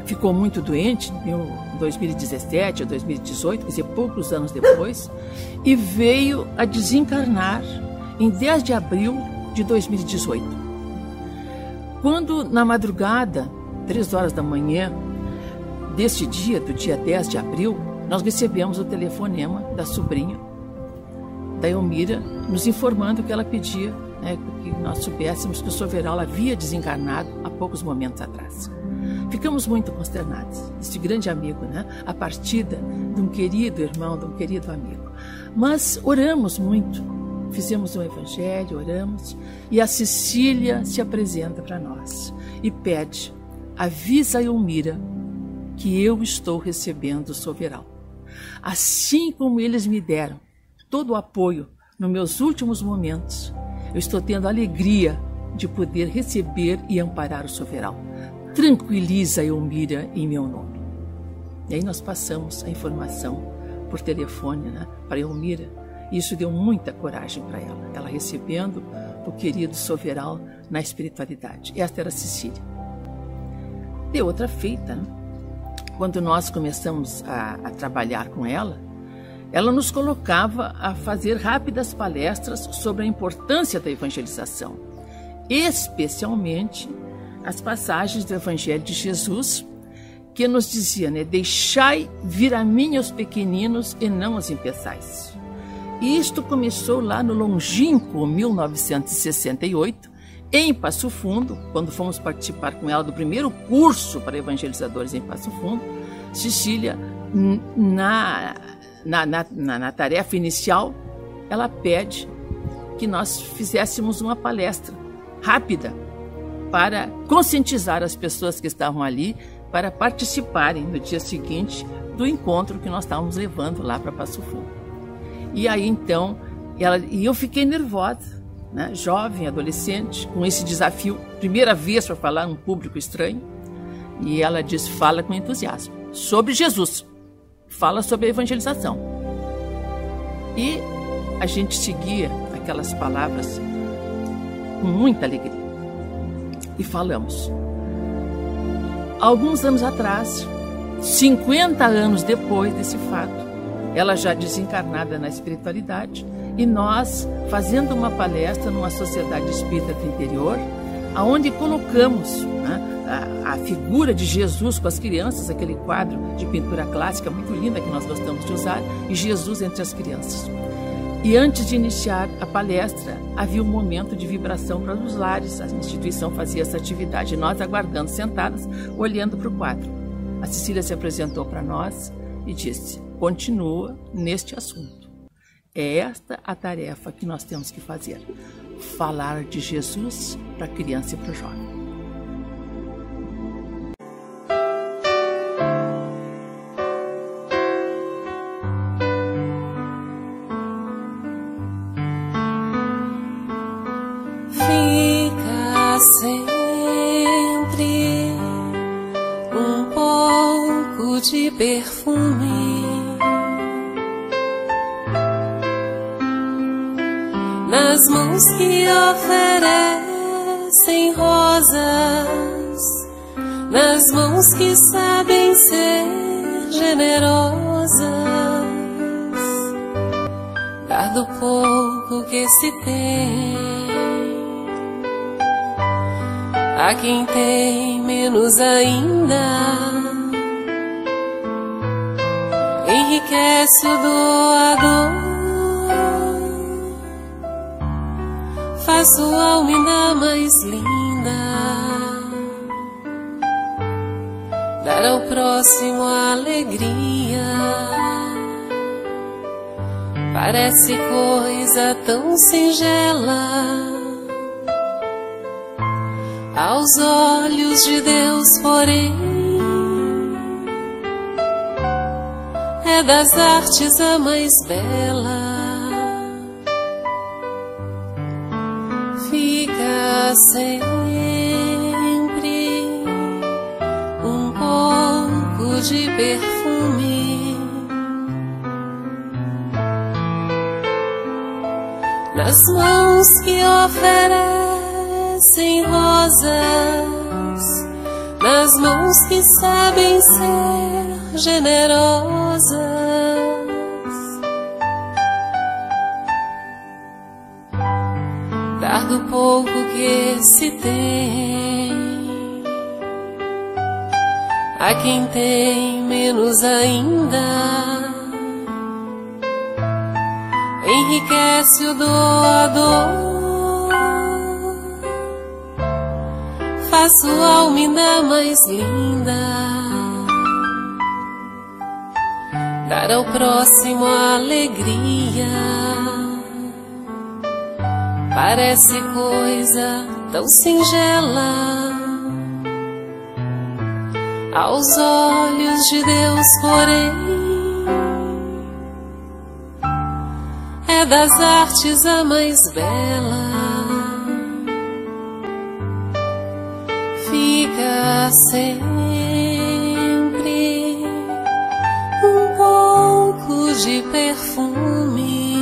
ficou muito doente, em 2017 a 2018, quer dizer, poucos anos depois, e veio a desencarnar em 10 de abril de 2018. Quando, na madrugada, três horas da manhã, deste dia, do dia 10 de abril, nós recebemos o telefonema da sobrinha da Elmira, nos informando que ela pedia né, que nós soubéssemos que o Soveral havia desencarnado há poucos momentos atrás. Ficamos muito consternados. Este grande amigo, né? A partida de um querido irmão, de um querido amigo. Mas oramos muito. Fizemos um evangelho, oramos, e a Cecília se apresenta para nós e pede: avisa a Elmira que eu estou recebendo Soveral. Assim como eles me deram todo o apoio nos meus últimos momentos, eu estou tendo a alegria de poder receber e amparar o Soveral. Tranquiliza Elmira em meu nome. E aí nós passamos a informação por telefone né, para Elmira. E isso deu muita coragem para ela, ela recebendo o querido Soveral na espiritualidade. Esta era Cecília. De outra feita, né? Quando nós começamos a, a trabalhar com ela, ela nos colocava a fazer rápidas palestras sobre a importância da evangelização, especialmente as passagens do Evangelho de Jesus, que nos dizia, né, deixai vir a mim os pequeninos e não os impeçais. E isto começou lá no longínquo 1968, em Passo Fundo, quando fomos participar com ela do primeiro curso para evangelizadores em Passo Fundo, Cecília, na, na, na, na tarefa inicial, ela pede que nós fizéssemos uma palestra rápida para conscientizar as pessoas que estavam ali para participarem no dia seguinte do encontro que nós estávamos levando lá para Passo Fundo. E aí então, ela, e eu fiquei nervosa, né, jovem, adolescente, com esse desafio, primeira vez para falar um público estranho, e ela diz: fala com entusiasmo sobre Jesus, fala sobre a evangelização. E a gente seguia aquelas palavras com muita alegria. E falamos. alguns anos atrás, 50 anos depois desse fato, ela já desencarnada na espiritualidade, e nós fazendo uma palestra numa sociedade espírita do interior, aonde colocamos né, a, a, figura de Jesus com as crianças, aquele quadro de pintura clássica muito linda que nós gostamos de usar, e Jesus entre as crianças. E antes de iniciar a palestra, havia um momento de vibração para os lares. A instituição fazia essa atividade, nós aguardando sentadas, olhando para o quadro. A Cecília se apresentou para nós e disse: continua neste assunto. É esta a tarefa que nós temos que fazer: falar de Jesus para a criança e para o jovem. Que sabem ser generosas, dar do pouco que se tem a quem tem menos ainda. Enriquece o doador, faz sua alma ainda mais linda. Dar ao próximo alegria. Parece coisa tão singela aos olhos de Deus, porém, é das artes a mais bela. Fica sem de perfume. Nas mãos que oferecem rosas, nas mãos que sabem ser generosas. Dar do pouco que se tem a quem tem menos ainda. Enriquece o doador, faz sua alma ainda mais linda. Dar ao próximo alegria. Parece coisa tão singela aos olhos de Deus, porém, é das artes a mais bela. Fica sempre um pouco de perfume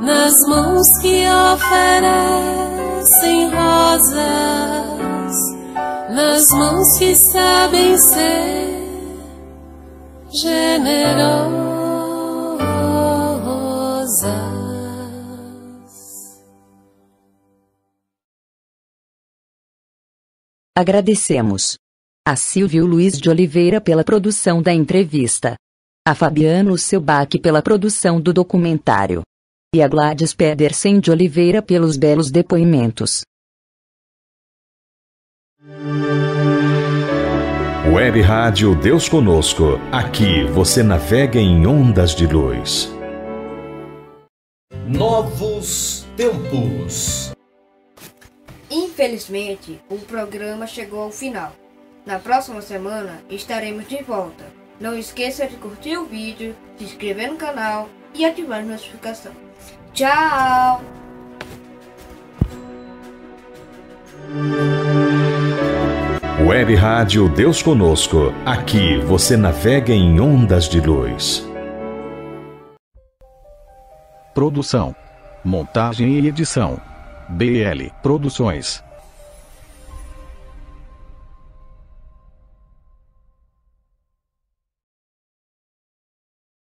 nas mãos que oferece sem rosas nas mãos que sabem ser generosas. Agradecemos a Silvio Luiz de Oliveira pela produção da entrevista, a Fabiano Selbach pela produção do documentário e a Gladys Pedersen de Oliveira pelos belos depoimentos. Web Rádio Deus Conosco. Aqui você navega em ondas de luz. Novos tempos. Infelizmente, o programa chegou ao final. Na próxima semana estaremos de volta. Não esqueça de curtir o vídeo, se inscrever no canal e ativar a notificação. Tchau! Web Rádio Deus Conosco. Aqui você navega em ondas de luz. Produção, montagem e edição: BL Produções.